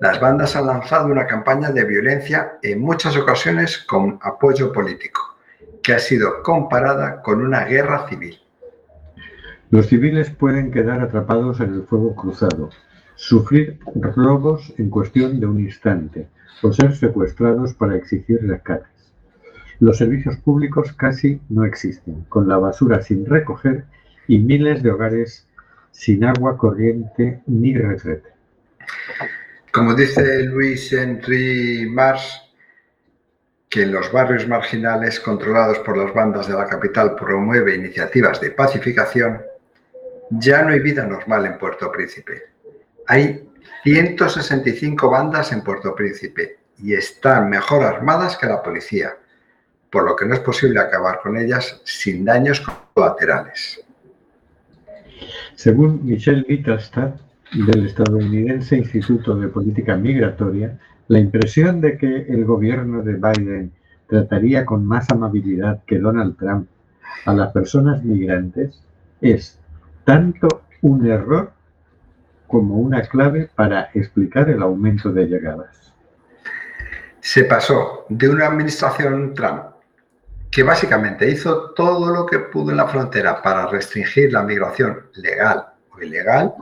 Speaker 1: Las bandas han lanzado una campaña de violencia en muchas ocasiones con apoyo político, que ha sido comparada con una guerra civil.
Speaker 2: Los civiles pueden quedar atrapados en el fuego cruzado, sufrir robos en cuestión de un instante o ser secuestrados para exigir rescates. Los servicios públicos casi no existen, con la basura sin recoger y miles de hogares sin agua corriente ni retrete.
Speaker 1: Como dice Luis Henry Mars, que en los barrios marginales controlados por las bandas de la capital promueve iniciativas de pacificación, ya no hay vida normal en Puerto Príncipe. Hay 165 bandas en Puerto Príncipe y están mejor armadas que la policía, por lo que no es posible acabar con ellas sin daños colaterales.
Speaker 2: Según Michelle Mittelstadt, del estadounidense Instituto de Política Migratoria, la impresión de que el gobierno de Biden trataría con más amabilidad que Donald Trump a las personas migrantes es tanto un error como una clave para explicar el aumento de llegadas.
Speaker 1: Se pasó de una administración Trump que básicamente hizo todo lo que pudo en la frontera para restringir la migración legal o ilegal,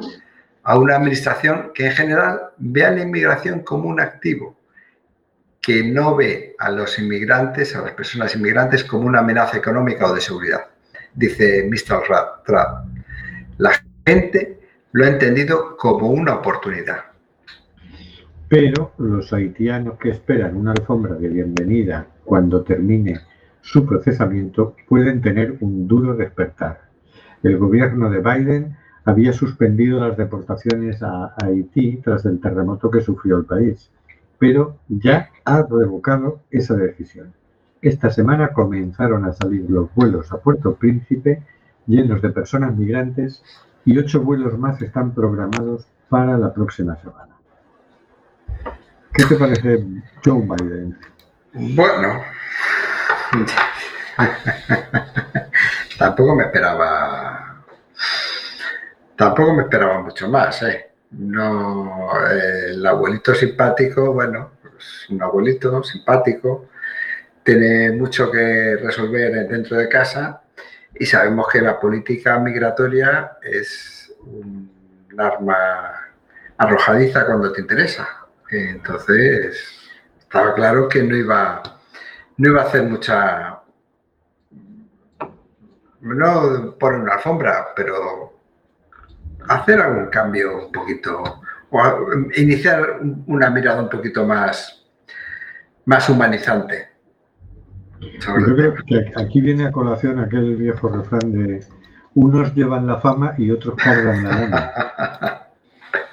Speaker 1: a una administración que en general ve a la inmigración como un activo, que no ve a los inmigrantes, a las personas inmigrantes, como una amenaza económica o de seguridad. Dice Mr. Trump. La gente lo ha entendido como una oportunidad.
Speaker 2: Pero los haitianos que esperan una alfombra de bienvenida cuando termine su procesamiento pueden tener un duro despertar. El gobierno de Biden había suspendido las deportaciones a Haití tras el terremoto que sufrió el país, pero ya ha revocado esa decisión. Esta semana comenzaron a salir los vuelos a Puerto Príncipe llenos de personas migrantes y ocho vuelos más están programados para la próxima semana. ¿Qué te parece Joe Biden?
Speaker 1: Bueno, tampoco me esperaba, tampoco me esperaba mucho más, ¿eh? No, eh, el abuelito simpático, bueno, pues un abuelito simpático, tiene mucho que resolver dentro de casa y sabemos que la política migratoria es un arma arrojadiza cuando te interesa. Entonces, estaba claro que no iba, no iba a hacer mucha, no poner una alfombra, pero hacer algún cambio un poquito, o a- iniciar una mirada un poquito más, más humanizante.
Speaker 2: Yo creo que aquí viene a colación aquel viejo refrán de unos llevan la fama y otros cargan la lana.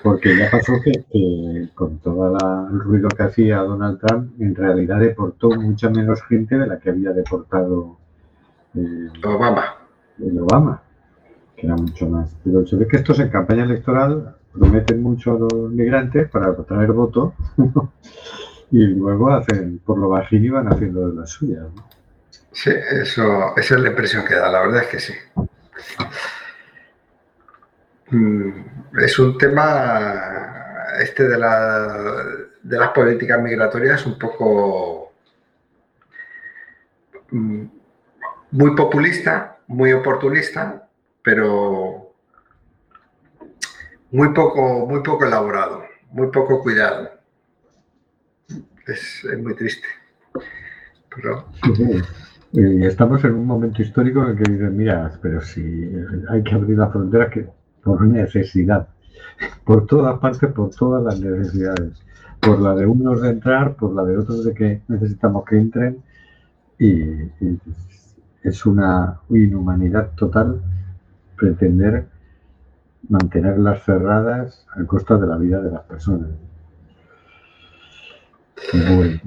Speaker 2: Porque ya pasó que, que con todo el ruido que hacía Donald Trump, en realidad deportó mucha menos gente de la que había deportado eh,
Speaker 1: Obama.
Speaker 2: el Obama, que era mucho más. Pero se ve que estos en campaña electoral prometen mucho a los migrantes para atraer votos y luego hacen, por lo bajín van haciendo de las suyas.
Speaker 1: Sí, eso, esa es la impresión que da, la verdad es que sí. Mm, Es un tema, este de, la, de las políticas migratorias, un poco mm, muy populista, muy oportunista, pero muy poco, muy poco elaborado, muy poco cuidado. Es, es muy triste. Pero
Speaker 2: estamos en un momento histórico en el que dicen, mira, pero si hay que abrir la frontera que por necesidad, por todas partes, por todas las necesidades, por la de unos de entrar, por la de otros de que necesitamos que entren, y es una inhumanidad total pretender mantenerlas cerradas a costa de la vida de las personas. Bueno.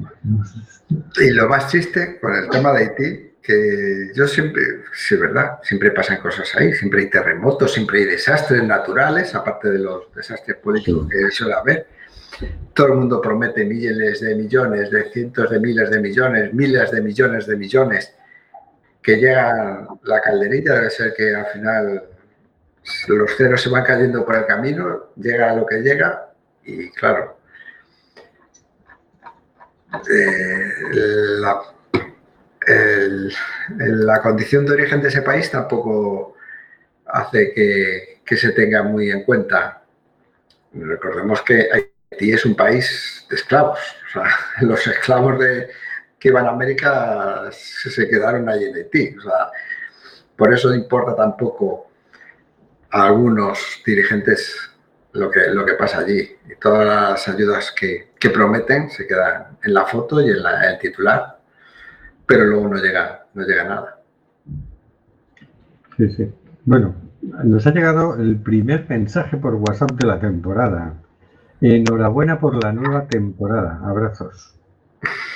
Speaker 1: Y lo más triste con el tema de Haití, que yo siempre, sí, ¿verdad? Siempre pasan cosas ahí, siempre hay terremotos, siempre hay desastres naturales, aparte de los desastres políticos
Speaker 2: Sí.
Speaker 1: que suele haber. Todo el mundo promete miles de millones, de cientos de miles de millones, miles de millones de millones, que llega la calderilla, debe ser que al final los ceros se van cayendo por el camino, llega a lo que llega y claro, eh, la, la condición de origen de ese país tampoco hace que, que se tenga muy en cuenta. Recordemos que Haití es un país de esclavos. Los esclavos de, que iban a América se, se quedaron allí en Haití. O sea, por eso importa tampoco a algunos dirigentes lo que, lo que pasa allí. Y todas las ayudas que, que prometen se quedan en la foto y en la- el titular, pero luego no llega, no llega nada.
Speaker 2: Sí, sí. Bueno, nos ha llegado el primer mensaje por WhatsApp de la temporada. Enhorabuena por la nueva temporada. Abrazos.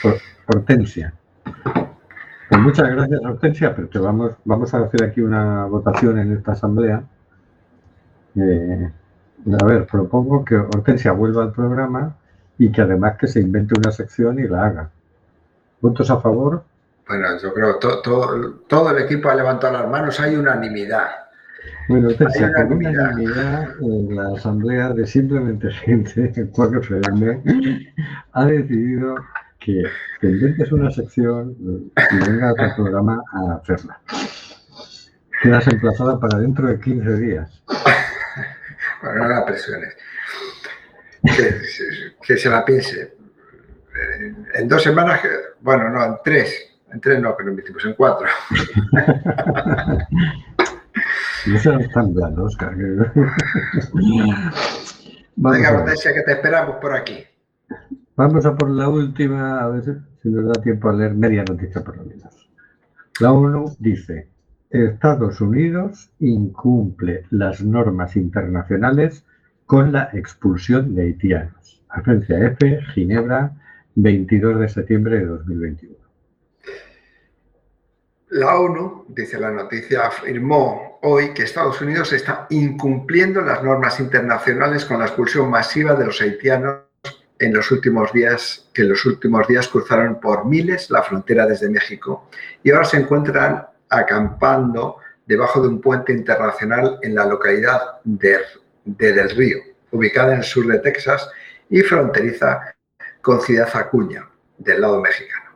Speaker 2: Hor- Hortensia. Pues muchas gracias, Hortensia, pero te vamos, vamos a hacer aquí una votación en esta asamblea. Eh, a ver, propongo que Hortensia vuelva al programa y que además que se invente una sección y la haga. ¿Votos a favor?
Speaker 1: Bueno, yo creo que todo el equipo ha levantado las manos, hay unanimidad.
Speaker 2: Bueno, Hortensia,
Speaker 1: Hay
Speaker 2: por
Speaker 1: unanimidad.
Speaker 2: unanimidad, eh, la asamblea de simplemente gente, el Cuac FM, ha decidido que, que inventes una sección y vengas al programa a hacerla. Quedas emplazada para dentro de 15 días.
Speaker 1: Bueno, no la presiones. Que, que se la piense. Eh, En dos semanas, bueno, no, en tres. En tres no, que lo emitimos en cuatro.
Speaker 2: No seas tan blando, Oscar. que-
Speaker 1: Venga. Hortensia, que te esperamos por aquí.
Speaker 2: Vamos a por la última, a ver si nos da tiempo a leer media noticia por lo menos. La ONU dice, Estados Unidos incumple las normas internacionales con la expulsión de haitianos. Agencia F, Ginebra, 22 de septiembre de 2021.
Speaker 1: La ONU, dice la noticia, afirmó hoy que Estados Unidos está incumpliendo las normas internacionales con la expulsión masiva de los haitianos en los últimos días, que en los últimos días cruzaron por miles la frontera desde México y ahora se encuentran acampando debajo de un puente internacional en la localidad de, de Del Río, ubicada en el sur de Texas y fronteriza con Ciudad Acuña, del lado mexicano.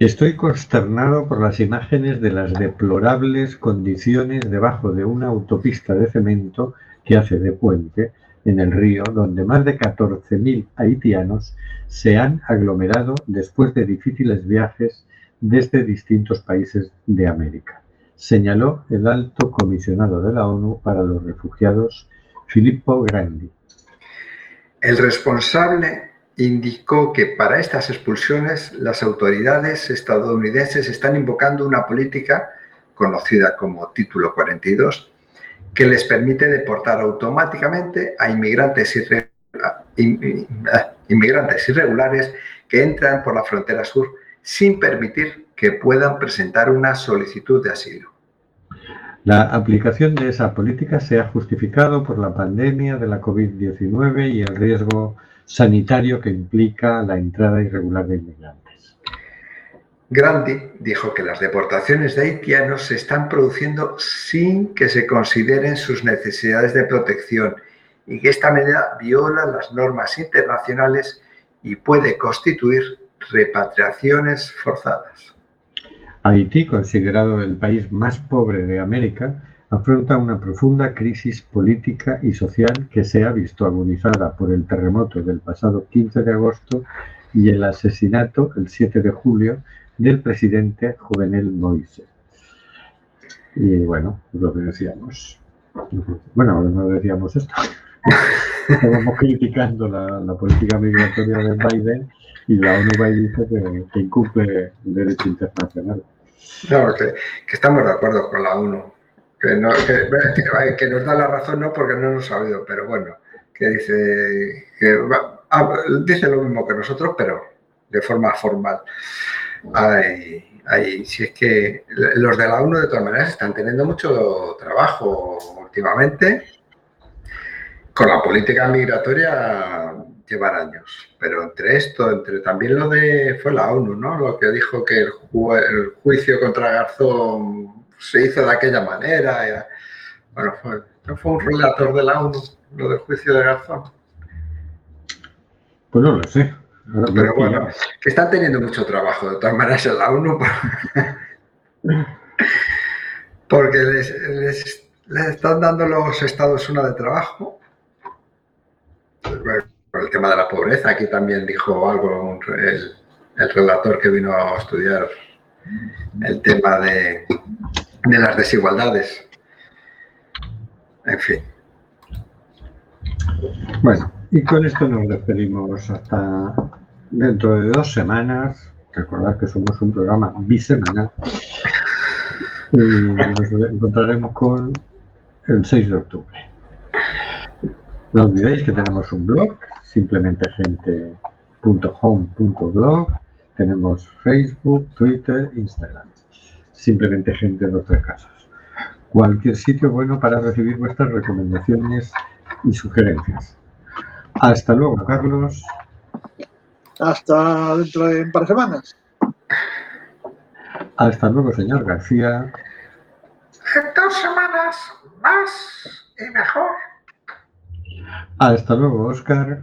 Speaker 2: Estoy consternado por las imágenes de las deplorables condiciones debajo de una autopista de cemento que hace de puente en el río, donde más de 14.000 haitianos se han aglomerado después de difíciles viajes desde distintos países de América, señaló el alto comisionado de la ONU para los refugiados, Filippo Grandi.
Speaker 1: El responsable indicó que para estas expulsiones las autoridades estadounidenses están invocando una política conocida como Título 42 que les permite deportar automáticamente a inmigrantes, irre- inmigrantes irregulares que entran por la frontera sur sin permitir que puedan presentar una solicitud de asilo.
Speaker 2: La aplicación de esa política se ha justificado por la pandemia de la COVID-19 y el riesgo sanitario que implica la entrada irregular de inmigrantes.
Speaker 1: Grandi dijo que las deportaciones de haitianos se están produciendo sin que se consideren sus necesidades de protección y que esta medida viola las normas internacionales y puede constituir repatriaciones forzadas.
Speaker 2: Haití, considerado el país más pobre de América, afronta una profunda crisis política y social que se ha visto agudizada por el terremoto del pasado 15 de agosto y el asesinato el 7 de julio del presidente Jovenel Moïse. Y bueno, lo que decíamos. Bueno, no decíamos esto. Estábamos criticando la, la política migratoria de Biden y la ONU va y dice que, incumple el derecho internacional.
Speaker 1: No, que, que estamos de acuerdo con la ONU. Que, no, que, que- nos da la razón, no porque no nos ha pero bueno, que dice, que ah, dice lo mismo que nosotros, pero de forma formal. Ay, ay, si es que los de la ONU de todas maneras están teniendo mucho trabajo últimamente. Con la política migratoria llevar años, pero entre esto, entre también lo de, fue la ONU, ¿no? Lo que dijo que el juicio contra Garzón se hizo de aquella manera. Bueno, fue, no fue un relator de la ONU, lo del juicio de Garzón.
Speaker 2: Pues no lo sé.
Speaker 1: Pero bueno, que están teniendo mucho trabajo, de todas maneras, en la ONU, porque les, les- les están dando los estados una de trabajo. Pues bueno, por el tema de la pobreza, aquí también dijo algo el, el relator que vino a estudiar el tema de, de las desigualdades. En fin,
Speaker 2: Bueno, y con esto nos despedimos hasta dentro de dos semanas. Recordad que somos un programa bisemanal. Y nos encontraremos con el 6 de octubre. No olvidéis que tenemos un blog, simplemente gente.home.blog. Tenemos Facebook, Twitter, Instagram. Simplemente gente en los tres casos. Cualquier sitio bueno para recibir vuestras recomendaciones y sugerencias. Hasta luego, Carlos.
Speaker 3: Hasta dentro de un par de semanas.
Speaker 2: Hasta luego, señor García.
Speaker 4: En dos semanas más y mejor.
Speaker 2: Hasta luego, Oscar.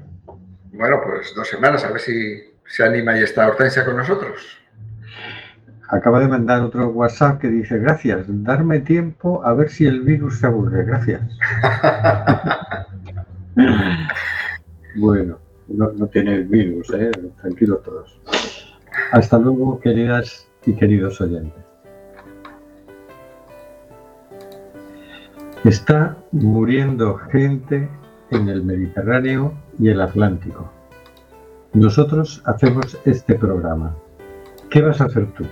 Speaker 1: bueno, pues dos semanas, a ver si se anima y está Hortensia con nosotros.
Speaker 2: Acaba de mandar otro WhatsApp que dice, gracias, darme tiempo a ver si el virus se aburre. Gracias. bueno, no, tiene virus, ¿eh? tranquilos todos. Hasta luego, queridas y queridos oyentes. Está muriendo gente en el Mediterráneo y el Atlántico. Nosotros hacemos este programa. ¿Qué vas a hacer tú?